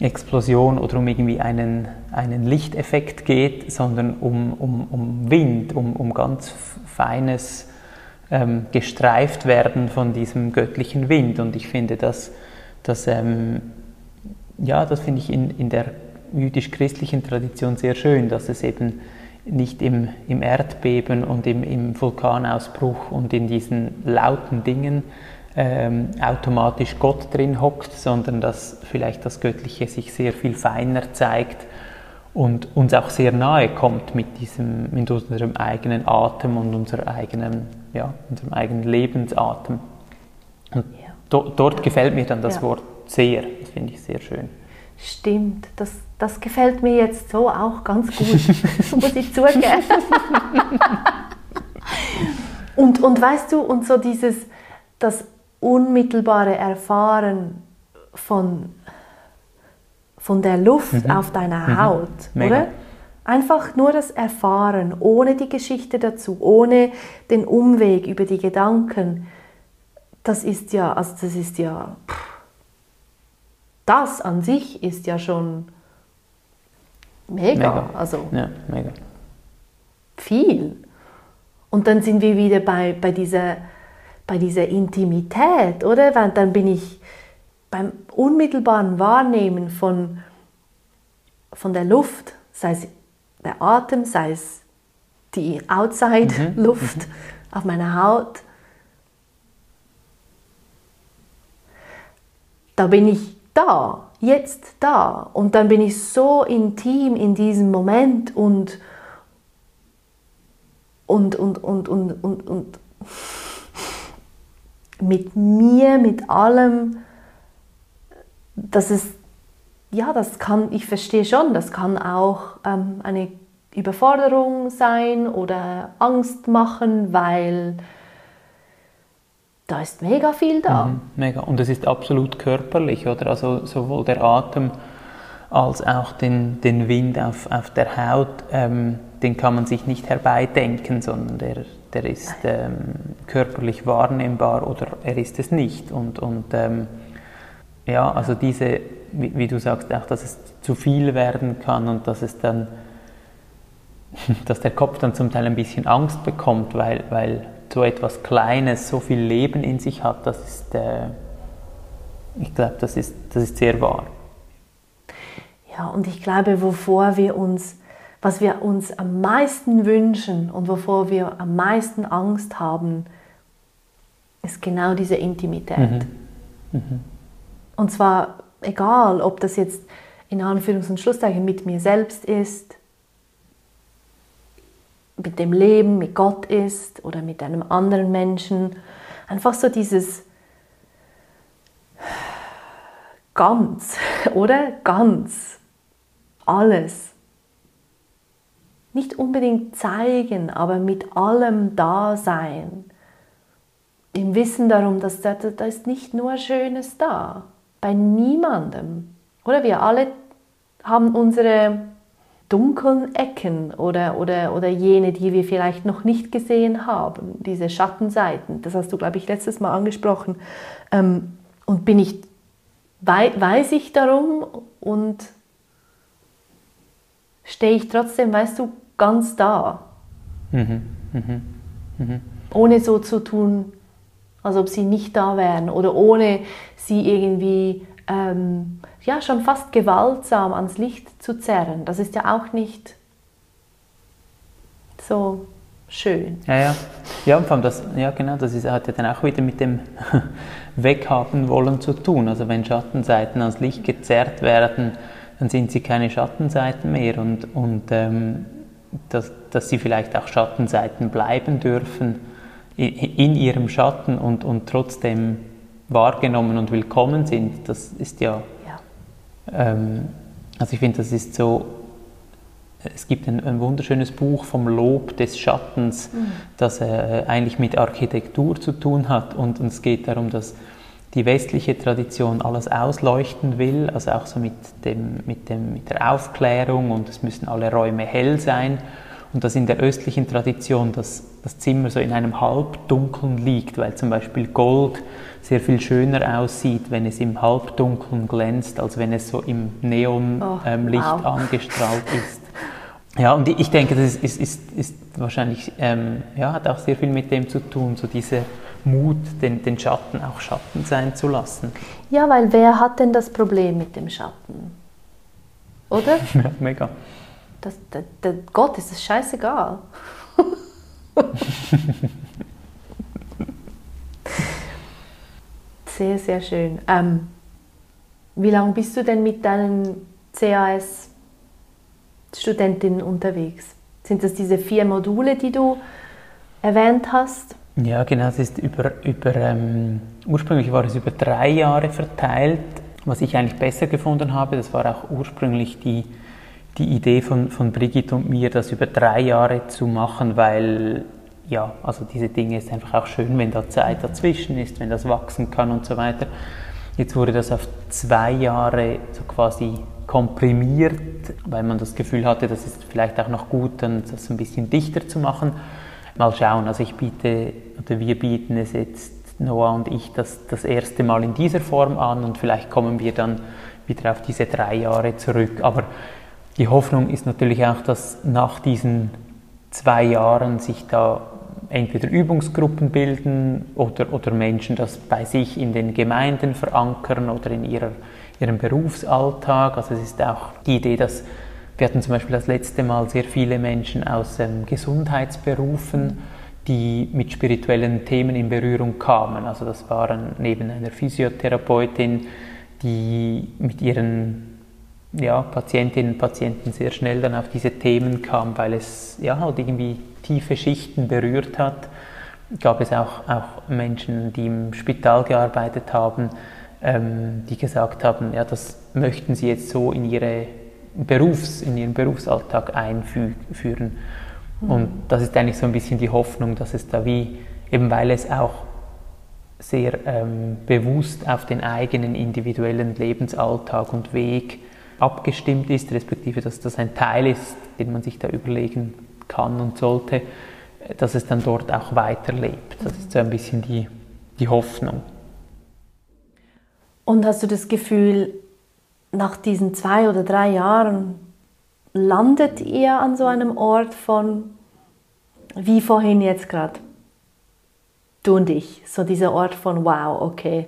Explosion oder um irgendwie einen, einen Lichteffekt geht, sondern um, um, um Wind, um, um ganz feines ähm, gestreift werden von diesem göttlichen Wind. Und ich finde das, das, ähm, ja, das finde ich in, in der jüdisch-christlichen Tradition sehr schön, dass es eben nicht im, im Erdbeben und im, im Vulkanausbruch und in diesen lauten Dingen ähm, automatisch Gott drin hockt, sondern dass vielleicht das Göttliche sich sehr viel feiner zeigt und uns auch sehr nahe kommt mit, diesem, mit unserem eigenen Atem und unser eigenen, ja, unserem eigenen Lebensatem. Und ja. do, dort gefällt mir dann das ja. Wort sehr, das finde ich sehr schön. Stimmt, das, das gefällt mir jetzt so auch ganz gut, *laughs* muss ich zugeben. und, und weißt du, und so dieses, das unmittelbare Erfahren von, von der Luft mhm. auf deiner mhm. Haut, oder? Einfach nur das Erfahren, ohne die Geschichte dazu, ohne den Umweg über die Gedanken. Das ist ja, also das ist ja, das an sich ist ja schon mega. mega. Also ja, mega. Viel. Und dann sind wir wieder bei, bei dieser bei dieser Intimität, oder? Weil dann bin ich beim unmittelbaren Wahrnehmen von, von der Luft, sei es der Atem, sei es die Outside-Luft mhm. mhm. auf meiner Haut, da bin ich da, jetzt da. Und dann bin ich so intim in diesem Moment und und und und und und, und mit mir, mit allem, das ist, ja, das kann, ich verstehe schon, das kann auch ähm, eine Überforderung sein oder Angst machen, weil da ist mega viel da. Mhm, mega. Und es ist absolut körperlich, oder? Also sowohl der Atem als auch den, den Wind auf, auf der Haut, ähm, den kann man sich nicht herbeidenken, sondern der, der ist ähm, körperlich wahrnehmbar oder er ist es nicht. Und, und ähm, ja, also diese, wie, wie, du sagst, auch, dass es zu viel werden kann und dass es dann, *laughs* dass der Kopf dann zum Teil ein bisschen Angst bekommt, weil, weil so etwas Kleines so viel Leben in sich hat, das ist, äh, ich glaube, das ist, das ist sehr wahr. Ja, und ich glaube, wovor wir uns was wir uns am meisten wünschen und wovor wir am meisten Angst haben, ist genau diese Intimität. Mhm. Mhm. Und zwar egal, ob das jetzt in Anführungs- und Schlusszeichen mit mir selbst ist, mit dem Leben, mit Gott ist oder mit einem anderen Menschen. Einfach so dieses ganz, *laughs* oder? Ganz. Alles. Nicht unbedingt zeigen, aber mit allem da sein. Im Wissen darum, dass da, da ist nicht nur Schönes da. Bei niemandem. Oder wir alle haben unsere dunklen Ecken oder, oder, oder jene, die wir vielleicht noch nicht gesehen haben, diese Schattenseiten. Das hast du, glaube ich, letztes Mal angesprochen. Ähm, und bin ich, weiß ich darum und stehe ich trotzdem, weißt du, ganz da. Mhm. Mhm. Mhm. Ohne so zu tun, als ob sie nicht da wären oder ohne sie irgendwie ähm, ja, schon fast gewaltsam ans Licht zu zerren. Das ist ja auch nicht so schön. Ja, ja. Ja, vor allem das, ja genau, das ist, hat ja dann auch wieder mit dem *laughs* Weghaben wollen zu tun. Also wenn Schattenseiten ans Licht gezerrt werden, dann sind sie keine Schattenseiten mehr und, und ähm, dass, dass sie vielleicht auch Schattenseiten bleiben dürfen in, in ihrem Schatten und, und trotzdem wahrgenommen und willkommen sind, das ist ja, ja. Ähm, also ich finde, das ist so, es gibt ein, ein, wunderschönes Buch vom Lob des Schattens, mhm. das äh, eigentlich mit Architektur zu tun hat und, und es geht darum, dass die westliche Tradition alles ausleuchten will, also auch so mit, dem, mit, dem, mit der Aufklärung und es müssen alle Räume hell sein und dass in der östlichen Tradition das, das Zimmer so in einem Halbdunkeln liegt, weil zum Beispiel Gold sehr viel schöner aussieht, wenn es im Halbdunkeln glänzt, als wenn es so im Neonlicht oh, ähm, wow. *laughs* angestrahlt ist. Ja, und ich denke, das ist, ist, ist, ist wahrscheinlich, ähm, ja, hat auch sehr viel mit dem zu tun, so dieser Mut, den, den Schatten auch Schatten sein zu lassen. Ja, weil wer hat denn das Problem mit dem Schatten? Oder? *laughs* ja, mega. Das, der, der Gott ist es scheißegal. *laughs* sehr, sehr schön. Ähm, wie lange bist du denn mit deinen CAS-Studentinnen unterwegs? Sind das diese vier Module, die du erwähnt hast? Ja, genau. Es ist über, über ähm, ursprünglich war es über drei Jahre verteilt. Was ich eigentlich besser gefunden habe, das war auch ursprünglich die, die Idee von, von Brigitte und mir, das über drei Jahre zu machen, weil ja, also diese Dinge ist einfach auch schön, wenn da Zeit dazwischen ist, wenn das wachsen kann und so weiter. Jetzt wurde das auf zwei Jahre so quasi komprimiert, weil man das Gefühl hatte, das ist vielleicht auch noch gut, dann das ein bisschen dichter zu machen. Mal schauen, also ich biete, oder wir bieten es jetzt, Noah und ich, das, das erste Mal in dieser Form an und vielleicht kommen wir dann wieder auf diese drei Jahre zurück. Aber die Hoffnung ist natürlich auch, dass nach diesen zwei Jahren sich da entweder Übungsgruppen bilden oder, oder Menschen das bei sich in den Gemeinden verankern oder in ihrer, ihrem Berufsalltag. Also es ist auch die Idee, dass wir hatten zum Beispiel das letzte Mal sehr viele Menschen aus ähm, Gesundheitsberufen, die mit spirituellen Themen in Berührung kamen. Also das waren neben einer Physiotherapeutin, die mit ihren ja, Patientinnen und Patienten sehr schnell dann auf diese Themen kam, weil es ja halt irgendwie tiefe Schichten berührt hat. Gab es auch, auch Menschen, die im Spital gearbeitet haben, ähm, die gesagt haben, ja, das möchten sie jetzt so in, ihre Berufs-, in ihren Berufsalltag einführen. Mhm. Und das ist eigentlich so ein bisschen die Hoffnung, dass es da wie, eben weil es auch sehr ähm, bewusst auf den eigenen individuellen Lebensalltag und Weg abgestimmt ist, respektive dass das ein Teil ist, den man sich da überlegen kann und sollte, dass es dann dort auch weiterlebt. Das ist so ein bisschen die, die Hoffnung. Und hast du das Gefühl, nach diesen zwei oder drei Jahren landet ihr an so einem Ort von, wie vorhin jetzt gerade, du und ich, so dieser Ort von, wow, okay,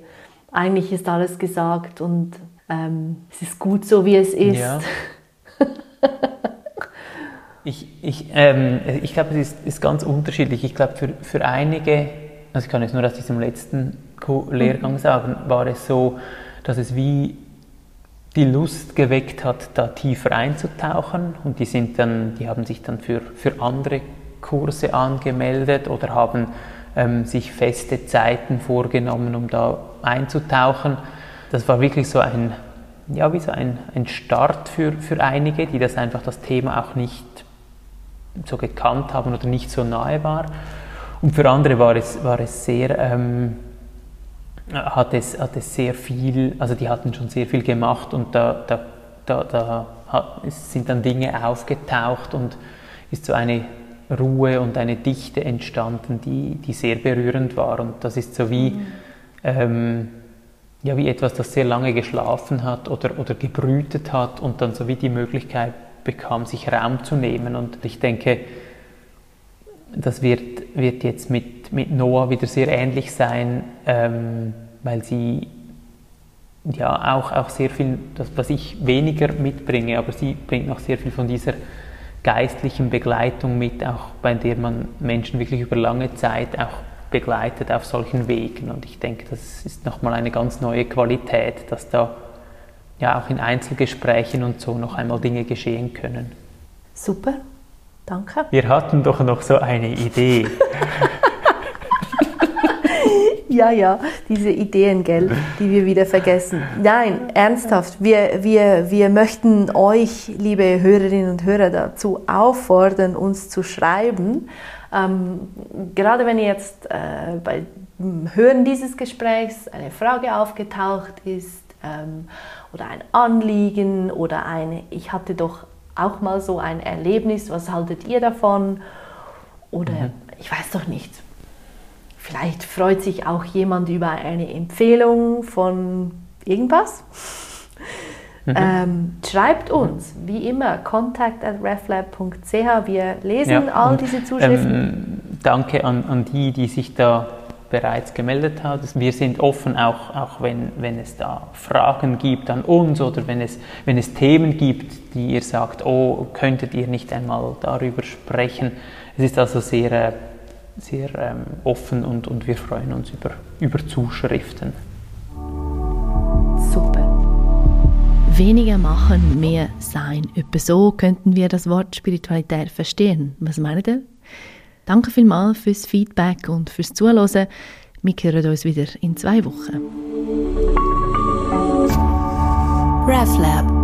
eigentlich ist alles gesagt und ähm, es ist gut so, wie es ist. Ja. *laughs* Ich, ich, ähm, ich glaube, es ist, ist, ganz unterschiedlich. Ich glaube, für, für einige, also ich kann jetzt nur aus diesem letzten Lehrgang mhm. sagen, war es so, dass es wie die Lust geweckt hat, da tiefer einzutauchen und die sind dann, die haben sich dann für, für andere Kurse angemeldet oder haben ähm, sich feste Zeiten vorgenommen, um da einzutauchen. Das war wirklich so ein, ja, wie so ein, ein Start für, für einige, die das einfach das Thema auch nicht so gekannt haben oder nicht so nahe war. Und für andere war es, war es sehr, ähm, hat, es, hat es sehr viel, also die hatten schon sehr viel gemacht und da, da, da, da hat, sind dann Dinge aufgetaucht und ist so eine Ruhe und eine Dichte entstanden, die, die sehr berührend war. Und das ist so wie, mhm. ähm, ja, wie etwas, das sehr lange geschlafen hat oder, oder gebrütet hat und dann so wie die Möglichkeit bekam, sich Raum zu nehmen. Und ich denke, das wird, wird jetzt mit, mit Noah wieder sehr ähnlich sein, ähm, weil sie ja auch, auch sehr viel, das, was ich weniger mitbringe, aber sie bringt noch sehr viel von dieser geistlichen Begleitung mit, auch bei der man Menschen wirklich über lange Zeit auch begleitet auf solchen Wegen. Und ich denke, das ist nochmal eine ganz neue Qualität, dass da ja auch in Einzelgesprächen und so noch einmal Dinge geschehen können. Super, danke. Wir hatten doch noch so eine Idee. *laughs* ja, ja, diese Ideen, gell, die wir wieder vergessen. Nein, ernsthaft, wir, wir, wir möchten euch, liebe Hörerinnen und Hörer, dazu auffordern, uns zu schreiben. Ähm, gerade wenn jetzt äh, bei Hören dieses Gesprächs eine Frage aufgetaucht ist ähm, oder ein Anliegen oder eine, ich hatte doch auch mal so ein Erlebnis, was haltet ihr davon? Oder mhm. ich weiß doch nicht. Vielleicht freut sich auch jemand über eine Empfehlung von irgendwas. Mhm. Ähm, schreibt uns, wie immer, contact at reflab.ch. Wir lesen ja, all diese Zuschriften. Ähm, danke an, an die, die sich da bereits gemeldet hat. Wir sind offen, auch, auch wenn, wenn es da Fragen gibt an uns oder wenn es, wenn es Themen gibt, die ihr sagt, oh, könntet ihr nicht einmal darüber sprechen. Es ist also sehr, äh, sehr ähm, offen und, und wir freuen uns über, über Zuschriften. Super. Weniger machen, mehr sein. Etwa so könnten wir das Wort Spiritualität verstehen. Was meint ihr? Danke vielmals fürs Feedback und fürs Zuhören. Wir hören uns wieder in zwei Wochen. RefLab